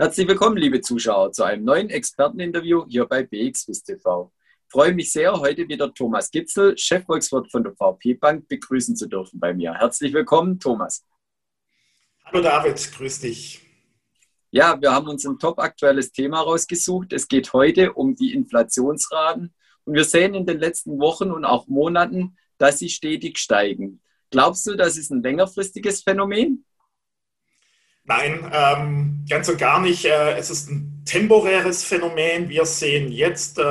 Herzlich willkommen, liebe Zuschauer, zu einem neuen Experteninterview hier bei BXWIS TV. Ich freue mich sehr, heute wieder Thomas Gitzel, Chefvolkswirt von der VP Bank, begrüßen zu dürfen bei mir. Herzlich willkommen, Thomas. Hallo David, grüß dich. Ja, wir haben uns ein top aktuelles Thema rausgesucht. Es geht heute um die Inflationsraten und wir sehen in den letzten Wochen und auch Monaten, dass sie stetig steigen. Glaubst du, das ist ein längerfristiges Phänomen? Nein, ähm, ganz und gar nicht. Äh, es ist ein temporäres Phänomen. Wir sehen jetzt äh,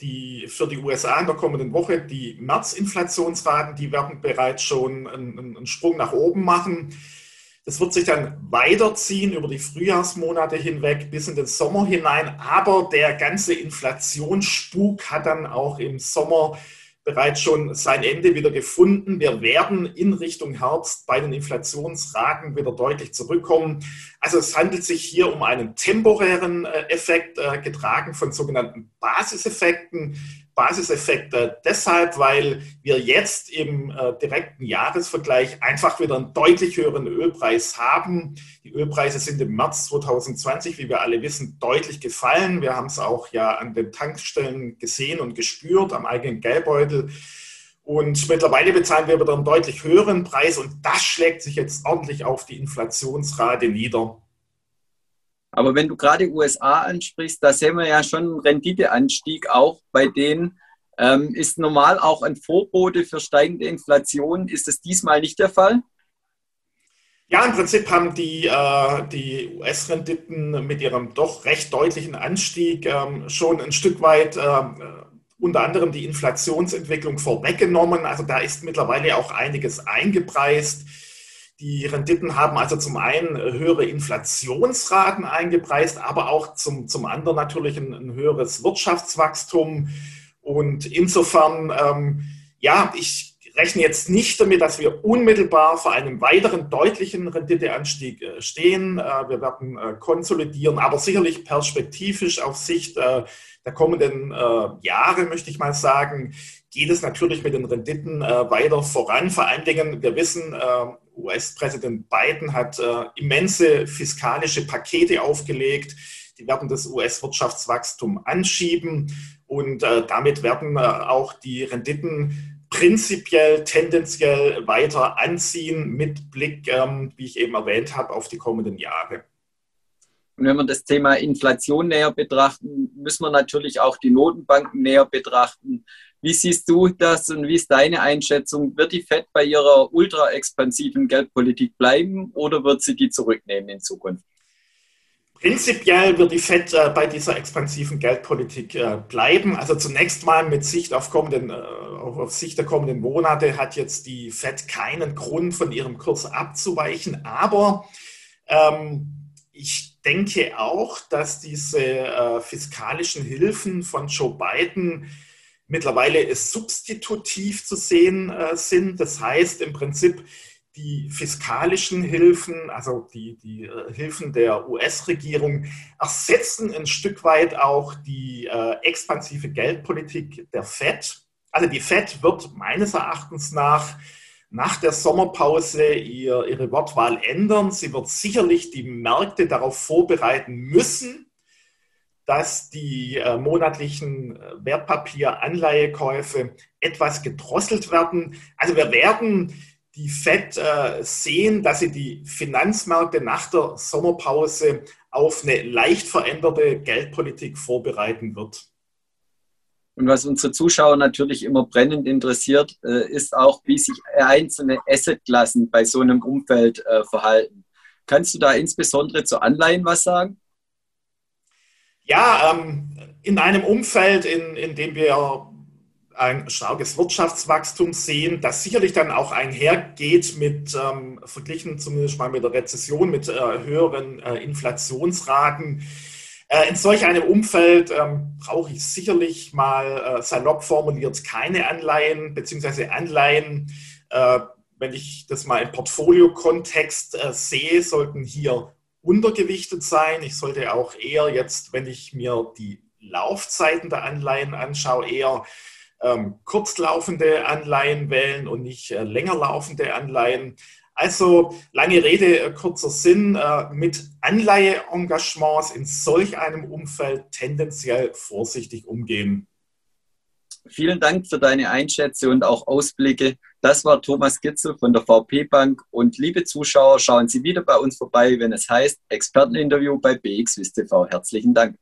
die, für die USA in der kommenden Woche die März-Inflationsraten, die werden bereits schon einen, einen Sprung nach oben machen. Das wird sich dann weiterziehen über die Frühjahrsmonate hinweg bis in den Sommer hinein. Aber der ganze Inflationsspuk hat dann auch im Sommer bereits schon sein Ende wieder gefunden. Wir werden in Richtung Herbst bei den Inflationsraten wieder deutlich zurückkommen. Also es handelt sich hier um einen temporären äh, Effekt, äh, getragen von sogenannten Basiseffekten. Basiseffekte deshalb, weil wir jetzt im äh, direkten Jahresvergleich einfach wieder einen deutlich höheren Ölpreis haben. Die Ölpreise sind im März 2020, wie wir alle wissen, deutlich gefallen. Wir haben es auch ja an den Tankstellen gesehen und gespürt, am eigenen Geldbeutel. Und mittlerweile bezahlen wir wieder einen deutlich höheren Preis und das schlägt sich jetzt ordentlich auf die Inflationsrate nieder. Aber wenn du gerade USA ansprichst, da sehen wir ja schon einen Renditeanstieg auch bei denen. Ähm, ist normal auch ein Vorbote für steigende Inflation. Ist das diesmal nicht der Fall? Ja, im Prinzip haben die, äh, die US-Renditen mit ihrem doch recht deutlichen Anstieg ähm, schon ein Stück weit äh, unter anderem die Inflationsentwicklung vorweggenommen. Also da ist mittlerweile auch einiges eingepreist. Die Renditen haben also zum einen höhere Inflationsraten eingepreist, aber auch zum, zum anderen natürlich ein, ein höheres Wirtschaftswachstum. Und insofern, ähm, ja, ich rechne jetzt nicht damit, dass wir unmittelbar vor einem weiteren deutlichen Renditeanstieg äh, stehen. Äh, wir werden äh, konsolidieren, aber sicherlich perspektivisch auf Sicht der kommenden Jahre, möchte ich mal sagen, geht es natürlich mit den Renditen weiter voran. Vor allen Dingen, wir wissen, US-Präsident Biden hat immense fiskalische Pakete aufgelegt. Die werden das US-Wirtschaftswachstum anschieben und damit werden auch die Renditen prinzipiell tendenziell weiter anziehen mit Blick, ähm, wie ich eben erwähnt habe, auf die kommenden Jahre. Und wenn wir das Thema Inflation näher betrachten, müssen wir natürlich auch die Notenbanken näher betrachten. Wie siehst du das und wie ist deine Einschätzung? Wird die Fed bei ihrer ultra expansiven Geldpolitik bleiben oder wird sie die zurücknehmen in Zukunft? Prinzipiell wird die Fed äh, bei dieser expansiven Geldpolitik äh, bleiben. Also zunächst mal mit Sicht auf, kommenden, äh, auf Sicht der kommenden Monate hat jetzt die Fed keinen Grund, von ihrem Kurs abzuweichen. Aber ähm, ich denke auch, dass diese äh, fiskalischen Hilfen von Joe Biden mittlerweile substitutiv zu sehen äh, sind. Das heißt im Prinzip, die fiskalischen Hilfen, also die, die äh, Hilfen der US-Regierung, ersetzen ein Stück weit auch die äh, expansive Geldpolitik der Fed. Also die Fed wird meines Erachtens nach nach der Sommerpause ihr, ihre Wortwahl ändern. Sie wird sicherlich die Märkte darauf vorbereiten müssen, dass die äh, monatlichen äh, Wertpapieranleihekäufe etwas gedrosselt werden. Also wir werden die FED äh, sehen, dass sie die Finanzmärkte nach der Sommerpause auf eine leicht veränderte Geldpolitik vorbereiten wird. Und was unsere Zuschauer natürlich immer brennend interessiert, äh, ist auch, wie sich einzelne Assetklassen bei so einem Umfeld äh, verhalten. Kannst du da insbesondere zu Anleihen was sagen? Ja, ähm, in einem Umfeld, in, in dem wir ein starkes Wirtschaftswachstum sehen, das sicherlich dann auch einhergeht mit, ähm, verglichen zumindest mal mit der Rezession, mit äh, höheren äh, Inflationsraten. Äh, in solch einem Umfeld ähm, brauche ich sicherlich mal äh, salopp formuliert keine Anleihen, beziehungsweise Anleihen, äh, wenn ich das mal im Portfolio-Kontext äh, sehe, sollten hier untergewichtet sein. Ich sollte auch eher jetzt, wenn ich mir die Laufzeiten der Anleihen anschaue, eher ähm, kurzlaufende Anleihen wählen und nicht äh, länger laufende Anleihen. Also lange Rede, äh, kurzer Sinn, äh, mit Anleiheengagements in solch einem Umfeld tendenziell vorsichtig umgehen. Vielen Dank für deine Einschätzung und auch Ausblicke. Das war Thomas Gitzel von der VP Bank. Und liebe Zuschauer, schauen Sie wieder bei uns vorbei, wenn es heißt Experteninterview bei BXWIST TV. Herzlichen Dank.